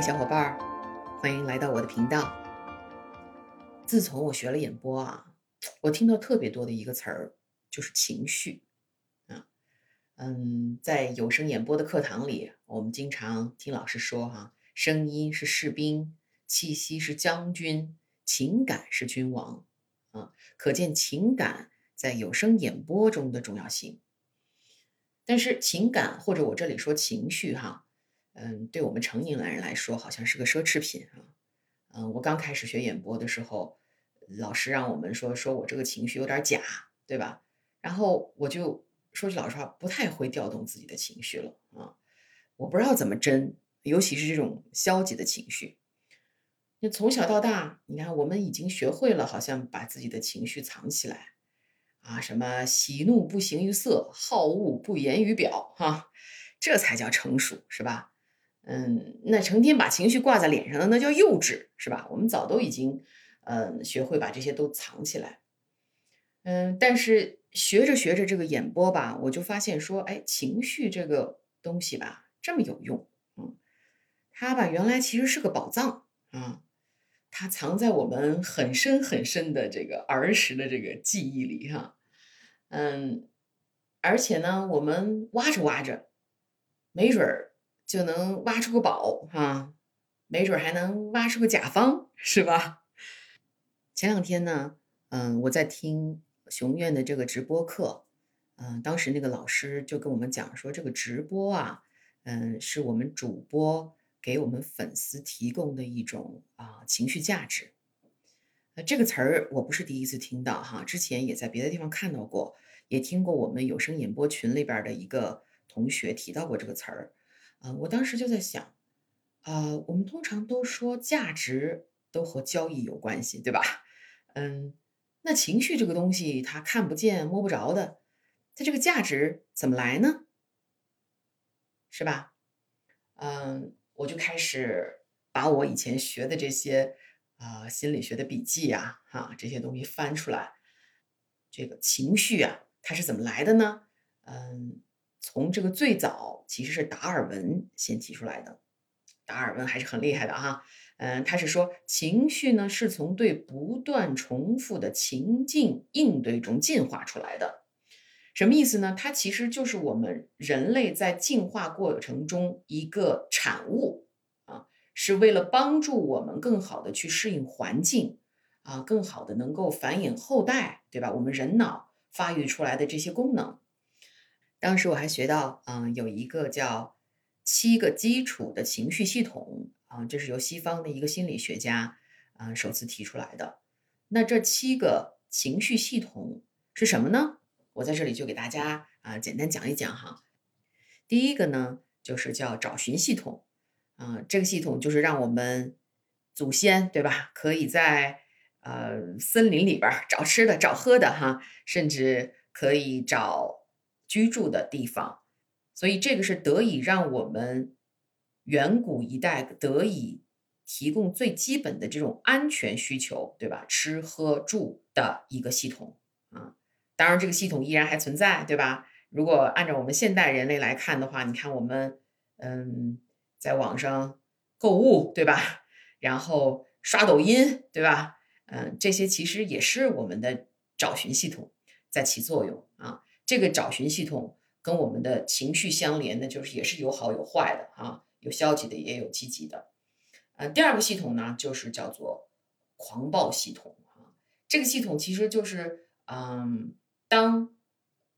小伙伴儿，欢迎来到我的频道。自从我学了演播啊，我听到特别多的一个词儿就是情绪啊。嗯，在有声演播的课堂里，我们经常听老师说哈，声音是士兵，气息是将军，情感是君王啊。可见情感在有声演播中的重要性。但是情感或者我这里说情绪哈。嗯，对我们成年人来说，好像是个奢侈品啊。嗯，我刚开始学演播的时候，老师让我们说说我这个情绪有点假，对吧？然后我就说句老实话，不太会调动自己的情绪了啊。我不知道怎么真，尤其是这种消极的情绪。那从小到大，你看我们已经学会了，好像把自己的情绪藏起来啊，什么喜怒不形于色，好恶不言于表，哈，这才叫成熟，是吧？嗯，那成天把情绪挂在脸上的，那叫幼稚，是吧？我们早都已经，嗯，学会把这些都藏起来。嗯，但是学着学着这个演播吧，我就发现说，哎，情绪这个东西吧，这么有用，嗯，它吧原来其实是个宝藏啊，它藏在我们很深很深的这个儿时的这个记忆里哈，嗯，而且呢，我们挖着挖着，没准儿。就能挖出个宝哈，没准还能挖出个甲方，是吧？前两天呢，嗯，我在听熊院的这个直播课，嗯，当时那个老师就跟我们讲说，这个直播啊，嗯，是我们主播给我们粉丝提供的一种啊情绪价值。呃，这个词儿我不是第一次听到哈，之前也在别的地方看到过，也听过我们有声演播群里边的一个同学提到过这个词儿。啊，我当时就在想，啊，我们通常都说价值都和交易有关系，对吧？嗯，那情绪这个东西它看不见摸不着的，它这个价值怎么来呢？是吧？嗯，我就开始把我以前学的这些啊心理学的笔记啊，哈这些东西翻出来，这个情绪啊，它是怎么来的呢？嗯。从这个最早其实是达尔文先提出来的，达尔文还是很厉害的哈。嗯，他是说情绪呢是从对不断重复的情境应对中进化出来的。什么意思呢？它其实就是我们人类在进化过程中一个产物啊，是为了帮助我们更好的去适应环境啊，更好的能够繁衍后代，对吧？我们人脑发育出来的这些功能。当时我还学到，嗯，有一个叫七个基础的情绪系统，啊，这是由西方的一个心理学家，啊，首次提出来的。那这七个情绪系统是什么呢？我在这里就给大家啊简单讲一讲哈。第一个呢，就是叫找寻系统，啊，这个系统就是让我们祖先对吧，可以在呃森林里边找吃的、找喝的哈，甚至可以找。居住的地方，所以这个是得以让我们远古一代得以提供最基本的这种安全需求，对吧？吃喝住的一个系统啊。当然，这个系统依然还存在，对吧？如果按照我们现代人类来看的话，你看我们嗯，在网上购物，对吧？然后刷抖音，对吧？嗯，这些其实也是我们的找寻系统在起作用啊。这个找寻系统跟我们的情绪相连的，就是也是有好有坏的啊，有消极的也有积极的。呃，第二个系统呢，就是叫做狂暴系统啊。这个系统其实就是，嗯，当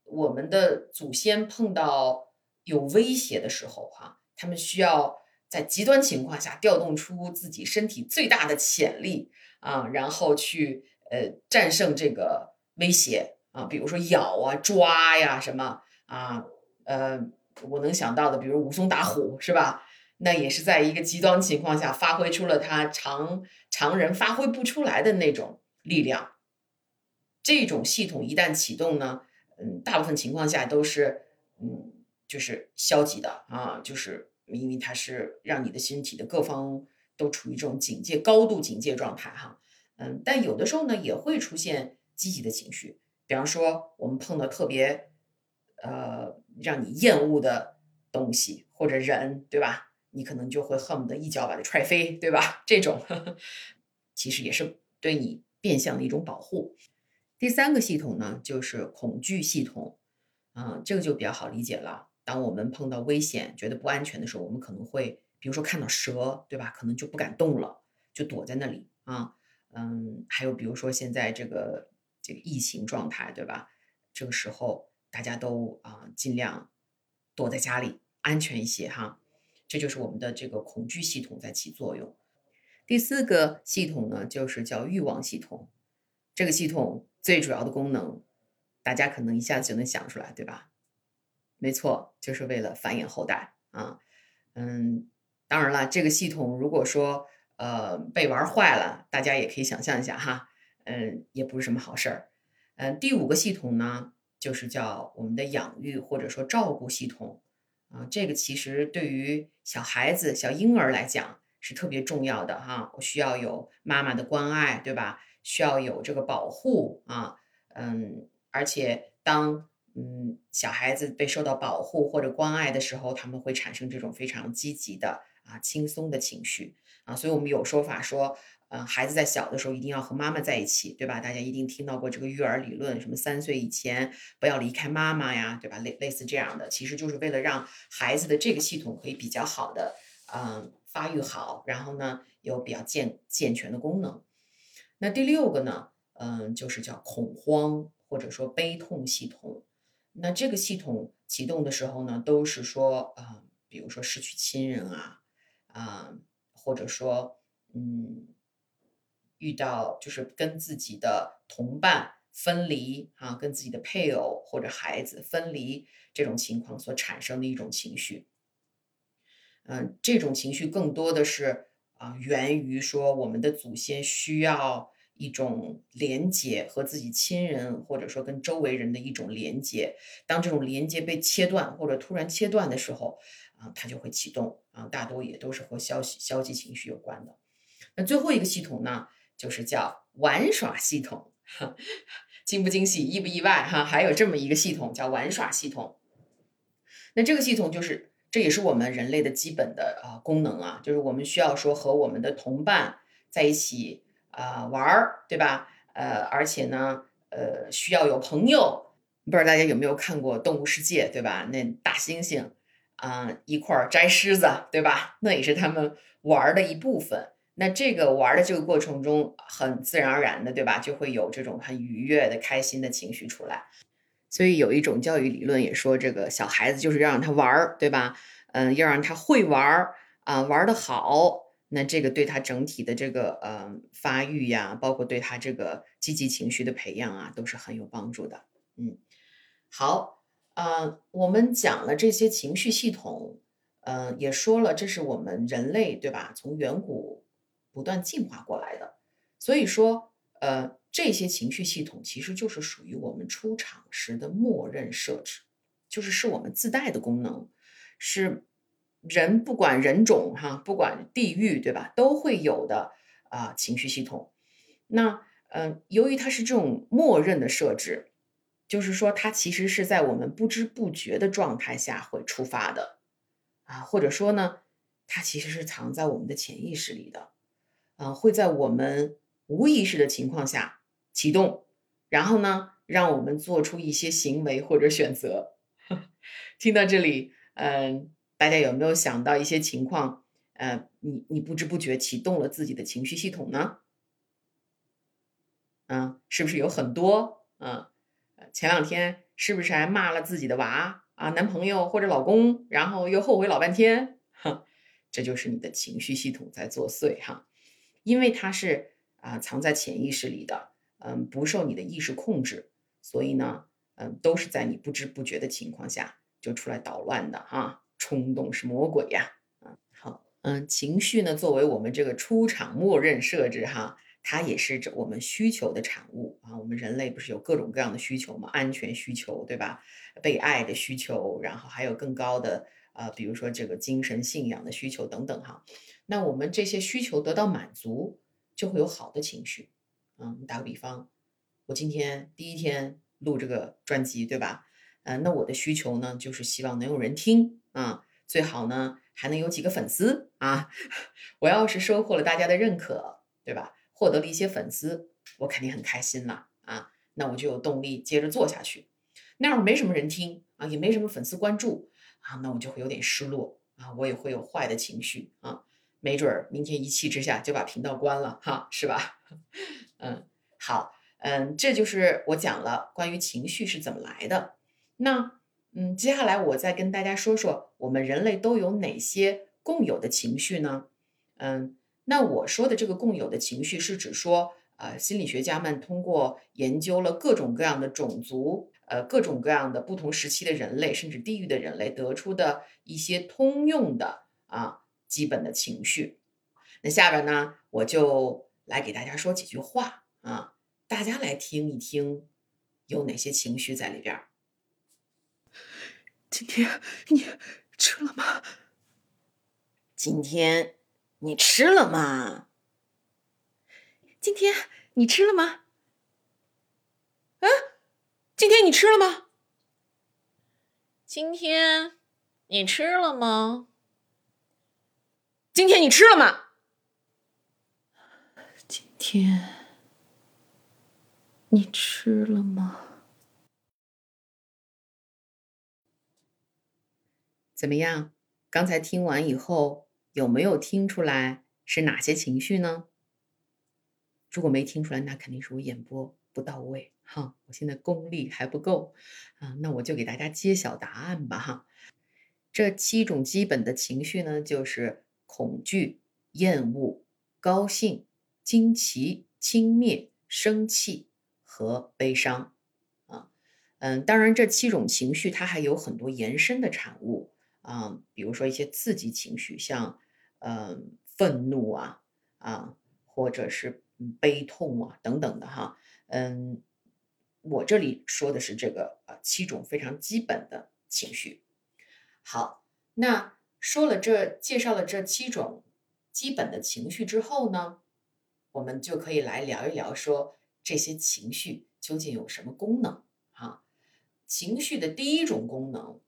我们的祖先碰到有威胁的时候，哈，他们需要在极端情况下调动出自己身体最大的潜力啊，然后去呃战胜这个威胁。啊，比如说咬啊、抓呀什么啊，呃，我能想到的，比如武松打虎是吧？那也是在一个极端情况下发挥出了他常常人发挥不出来的那种力量。这种系统一旦启动呢，嗯，大部分情况下都是嗯，就是消极的啊，就是因为它是让你的身体的各方都处于这种警戒、高度警戒状态哈。嗯，但有的时候呢，也会出现积极的情绪。比方说，我们碰到特别，呃，让你厌恶的东西或者人，对吧？你可能就会恨不得一脚把它踹飞，对吧？这种 其实也是对你变相的一种保护。第三个系统呢，就是恐惧系统，啊，这个就比较好理解了。当我们碰到危险、觉得不安全的时候，我们可能会，比如说看到蛇，对吧？可能就不敢动了，就躲在那里啊。嗯，还有比如说现在这个这个疫情状态，对吧？这个时候大家都啊尽量躲在家里，安全一些哈。这就是我们的这个恐惧系统在起作用。第四个系统呢，就是叫欲望系统。这个系统最主要的功能，大家可能一下子就能想出来，对吧？没错，就是为了繁衍后代啊。嗯，当然了，这个系统如果说呃被玩坏了，大家也可以想象一下哈，嗯，也不是什么好事儿。嗯，第五个系统呢，就是叫我们的养育或者说照顾系统啊。这个其实对于小孩子、小婴儿来讲是特别重要的哈。我需要有妈妈的关爱，对吧？需要有这个保护啊。嗯，而且当嗯小孩子被受到保护或者关爱的时候，他们会产生这种非常积极的啊轻松的情绪啊。所以我们有说法说。嗯，孩子在小的时候一定要和妈妈在一起，对吧？大家一定听到过这个育儿理论，什么三岁以前不要离开妈妈呀，对吧？类类似这样的，其实就是为了让孩子的这个系统可以比较好的，嗯，发育好，然后呢有比较健健全的功能。那第六个呢，嗯，就是叫恐慌或者说悲痛系统。那这个系统启动的时候呢，都是说，啊，比如说失去亲人啊，啊，或者说，嗯。遇到就是跟自己的同伴分离啊，跟自己的配偶或者孩子分离这种情况所产生的一种情绪，嗯，这种情绪更多的是啊，源于说我们的祖先需要一种连接和自己亲人或者说跟周围人的一种连接，当这种连接被切断或者突然切断的时候啊，它就会启动啊，大多也都是和消息消极情绪有关的。那最后一个系统呢？就是叫玩耍系统，惊不惊喜，意不意外哈？还有这么一个系统叫玩耍系统。那这个系统就是，这也是我们人类的基本的啊功能啊，就是我们需要说和我们的同伴在一起啊玩儿，对吧？呃，而且呢，呃，需要有朋友。不知道大家有没有看过《动物世界》，对吧？那大猩猩啊一块儿摘狮子，对吧？那也是他们玩的一部分。那这个玩的这个过程中，很自然而然的，对吧？就会有这种很愉悦的、开心的情绪出来。所以有一种教育理论也说，这个小孩子就是要让他玩儿，对吧？嗯，要让他会玩儿啊，玩的好。那这个对他整体的这个呃发育呀，包括对他这个积极情绪的培养啊，都是很有帮助的。嗯，好，啊，我们讲了这些情绪系统，嗯，也说了这是我们人类，对吧？从远古。不断进化过来的，所以说，呃，这些情绪系统其实就是属于我们出厂时的默认设置，就是是我们自带的功能，是人不管人种哈，不管地域，对吧，都会有的啊情绪系统。那，嗯，由于它是这种默认的设置，就是说它其实是在我们不知不觉的状态下会触发的，啊，或者说呢，它其实是藏在我们的潜意识里的。啊，会在我们无意识的情况下启动，然后呢，让我们做出一些行为或者选择。听到这里，嗯，大家有没有想到一些情况？呃，你你不知不觉启动了自己的情绪系统呢？嗯，是不是有很多？嗯，前两天是不是还骂了自己的娃啊，男朋友或者老公，然后又后悔老半天？哼，这就是你的情绪系统在作祟哈。因为它是啊藏在潜意识里的，嗯，不受你的意识控制，所以呢，嗯，都是在你不知不觉的情况下就出来捣乱的哈。冲动是魔鬼呀，啊，好，嗯，情绪呢，作为我们这个出厂默认设置哈，它也是这我们需求的产物啊。我们人类不是有各种各样的需求吗？安全需求，对吧？被爱的需求，然后还有更高的啊，比如说这个精神信仰的需求等等哈。那我们这些需求得到满足，就会有好的情绪。嗯，打个比方，我今天第一天录这个专辑，对吧？嗯，那我的需求呢，就是希望能有人听啊，最好呢还能有几个粉丝啊。我要是收获了大家的认可，对吧？获得了一些粉丝，我肯定很开心了啊。那我就有动力接着做下去。那要是没什么人听啊，也没什么粉丝关注啊，那我就会有点失落啊，我也会有坏的情绪啊，没准儿明天一气之下就把频道关了哈，是吧？嗯，好，嗯，这就是我讲了关于情绪是怎么来的。那嗯，接下来我再跟大家说说我们人类都有哪些共有的情绪呢？嗯，那我说的这个共有的情绪是指说，呃，心理学家们通过研究了各种各样的种族。呃，各种各样的不同时期的人类，甚至地域的人类得出的一些通用的啊基本的情绪。那下边呢，我就来给大家说几句话啊，大家来听一听，有哪些情绪在里边。今天你吃了吗？今天你吃了吗？今天你吃了吗？啊？今天你吃了吗？今天你吃了吗？今天你吃了吗？今天你吃了吗？怎么样？刚才听完以后，有没有听出来是哪些情绪呢？如果没听出来，那肯定是我演播不到位。哈，我现在功力还不够啊，那我就给大家揭晓答案吧。哈，这七种基本的情绪呢，就是恐惧、厌恶、高兴、惊奇、轻蔑、生气和悲伤。啊，嗯，当然，这七种情绪它还有很多延伸的产物啊，比如说一些刺激情绪，像嗯愤怒啊啊，或者是悲痛啊等等的哈，嗯。我这里说的是这个呃七种非常基本的情绪。好，那说了这介绍了这七种基本的情绪之后呢，我们就可以来聊一聊说这些情绪究竟有什么功能啊？情绪的第一种功能，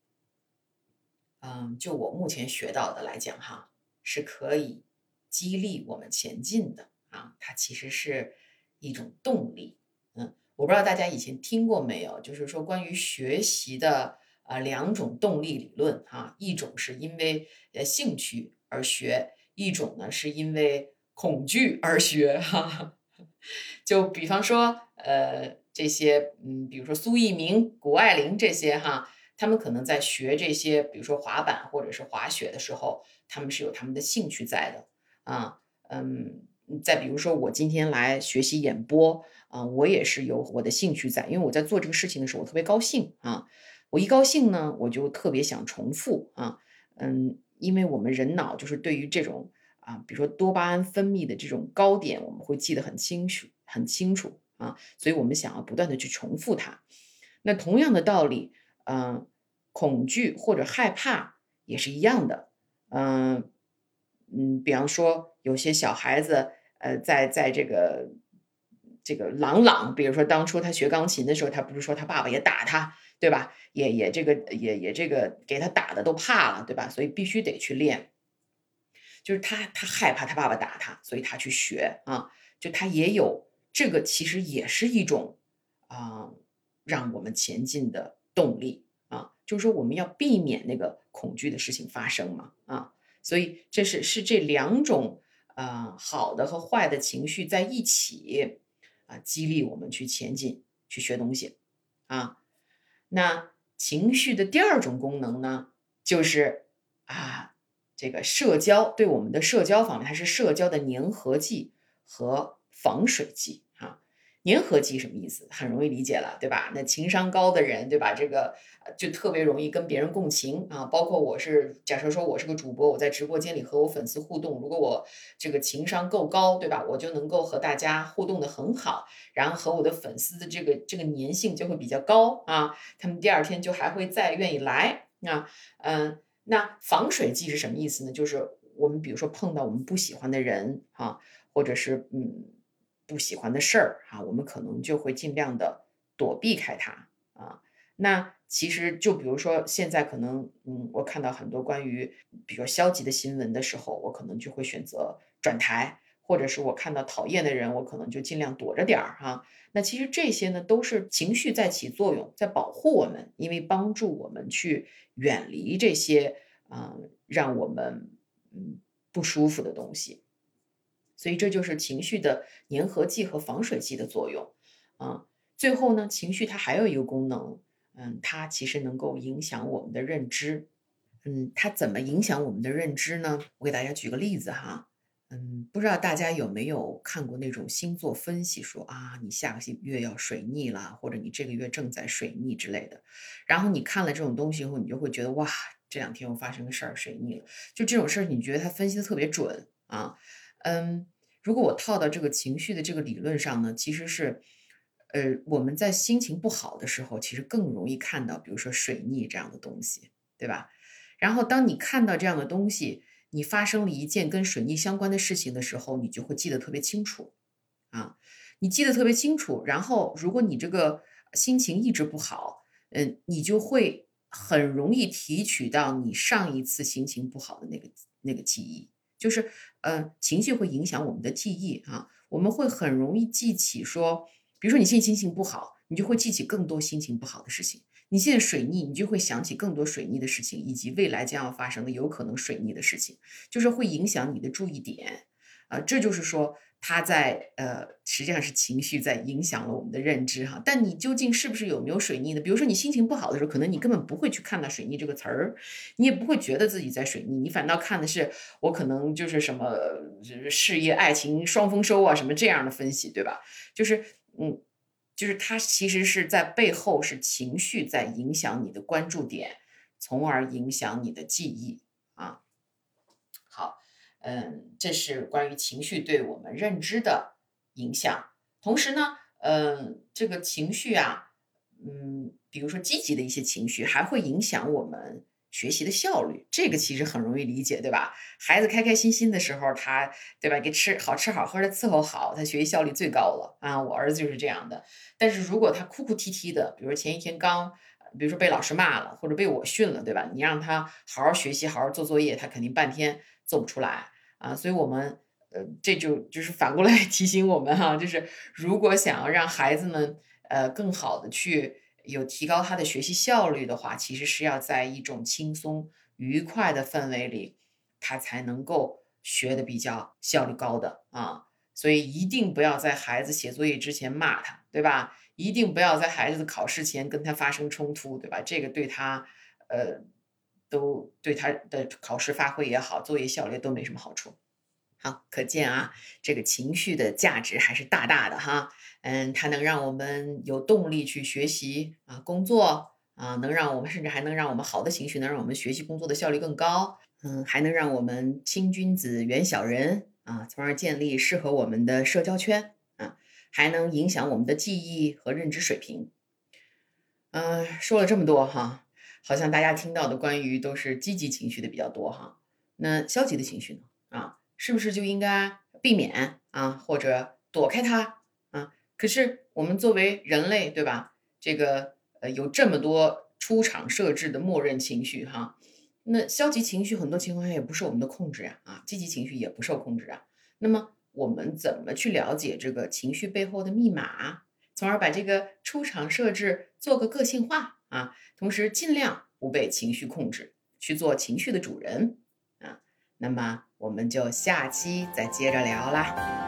嗯，就我目前学到的来讲哈，是可以激励我们前进的啊，它其实是一种动力，嗯。我不知道大家以前听过没有，就是说关于学习的啊两种动力理论啊，一种是因为呃兴趣而学，一种呢是因为恐惧而学哈。就比方说呃这些嗯，比如说苏翊鸣、谷爱凌这些哈，他们可能在学这些，比如说滑板或者是滑雪的时候，他们是有他们的兴趣在的啊，嗯。再比如说，我今天来学习演播啊，我也是有我的兴趣在，因为我在做这个事情的时候，我特别高兴啊。我一高兴呢，我就特别想重复啊，嗯，因为我们人脑就是对于这种啊，比如说多巴胺分泌的这种高点，我们会记得很清楚，很清楚啊，所以我们想要不断的去重复它。那同样的道理，嗯，恐惧或者害怕也是一样的，嗯。嗯，比方说有些小孩子，呃，在在这个这个朗朗，比如说当初他学钢琴的时候，他不是说他爸爸也打他，对吧？也也这个也也这个给他打的都怕了，对吧？所以必须得去练。就是他他害怕他爸爸打他，所以他去学啊。就他也有这个，其实也是一种啊，让我们前进的动力啊。就是说我们要避免那个恐惧的事情发生嘛啊。所以这是是这两种啊好的和坏的情绪在一起啊激励我们去前进去学东西啊。那情绪的第二种功能呢，就是啊这个社交对我们的社交方面，它是社交的粘合剂和防水剂。粘合剂什么意思？很容易理解了，对吧？那情商高的人，对吧？这个就特别容易跟别人共情啊。包括我是，假设说我是个主播，我在直播间里和我粉丝互动，如果我这个情商够高，对吧？我就能够和大家互动的很好，然后和我的粉丝的这个这个粘性就会比较高啊。他们第二天就还会再愿意来啊。嗯，那防水剂是什么意思呢？就是我们比如说碰到我们不喜欢的人啊，或者是嗯。不喜欢的事儿啊，我们可能就会尽量的躲避开它啊。那其实就比如说现在可能，嗯，我看到很多关于比较消极的新闻的时候，我可能就会选择转台，或者是我看到讨厌的人，我可能就尽量躲着点儿哈。那其实这些呢，都是情绪在起作用，在保护我们，因为帮助我们去远离这些，嗯，让我们嗯不舒服的东西。所以这就是情绪的粘合剂和防水剂的作用，啊，最后呢，情绪它还有一个功能，嗯，它其实能够影响我们的认知，嗯，它怎么影响我们的认知呢？我给大家举个例子哈。嗯，不知道大家有没有看过那种星座分析，说啊，你下个月要水逆了，或者你这个月正在水逆之类的。然后你看了这种东西以后，你就会觉得哇，这两天又发生个事儿，水逆了。就这种事儿，你觉得他分析的特别准啊？嗯，如果我套到这个情绪的这个理论上呢，其实是，呃，我们在心情不好的时候，其实更容易看到，比如说水逆这样的东西，对吧？然后当你看到这样的东西。你发生了一件跟水逆相关的事情的时候，你就会记得特别清楚，啊，你记得特别清楚。然后，如果你这个心情一直不好，嗯，你就会很容易提取到你上一次心情不好的那个那个记忆，就是，呃，情绪会影响我们的记忆啊，我们会很容易记起说，比如说你现在心情不好，你就会记起更多心情不好的事情。你现在水逆，你就会想起更多水逆的事情，以及未来将要发生的有可能水逆的事情，就是会影响你的注意点，啊，这就是说，它在呃，实际上是情绪在影响了我们的认知哈。但你究竟是不是有没有水逆呢？比如说你心情不好的时候，可能你根本不会去看到水逆这个词儿，你也不会觉得自己在水逆，你反倒看的是我可能就是什么事业爱情双丰收啊，什么这样的分析，对吧？就是嗯。就是它其实是在背后是情绪在影响你的关注点，从而影响你的记忆。嗯，这是关于情绪对我们认知的影响。同时呢，嗯，这个情绪啊，嗯，比如说积极的一些情绪，还会影响我们。学习的效率，这个其实很容易理解，对吧？孩子开开心心的时候，他对吧？给吃好吃好喝的伺候好，他学习效率最高了啊！我儿子就是这样的。但是如果他哭哭啼啼的，比如说前一天刚，比如说被老师骂了，或者被我训了，对吧？你让他好好学习，好好做作业，他肯定半天做不出来啊！所以我们呃，这就就是反过来 提醒我们哈，就是如果想要让孩子们呃更好的去。有提高他的学习效率的话，其实是要在一种轻松愉快的氛围里，他才能够学的比较效率高的啊。所以一定不要在孩子写作业之前骂他，对吧？一定不要在孩子的考试前跟他发生冲突，对吧？这个对他，呃，都对他的考试发挥也好，作业效率都没什么好处。好，可见啊，这个情绪的价值还是大大的哈。嗯，它能让我们有动力去学习啊，工作啊，能让我们甚至还能让我们好的情绪能让我们学习工作的效率更高。嗯，还能让我们亲君子远小人啊，从而建立适合我们的社交圈啊，还能影响我们的记忆和认知水平。嗯，说了这么多哈，好像大家听到的关于都是积极情绪的比较多哈，那消极的情绪呢？啊，是不是就应该避免啊，或者躲开它啊？可是我们作为人类，对吧？这个呃，有这么多出厂设置的默认情绪哈，那消极情绪很多情况下也不受我们的控制呀，啊，积极情绪也不受控制啊。那么我们怎么去了解这个情绪背后的密码，从而把这个出厂设置做个个性化啊？同时尽量不被情绪控制，去做情绪的主人啊？那么我们就下期再接着聊啦。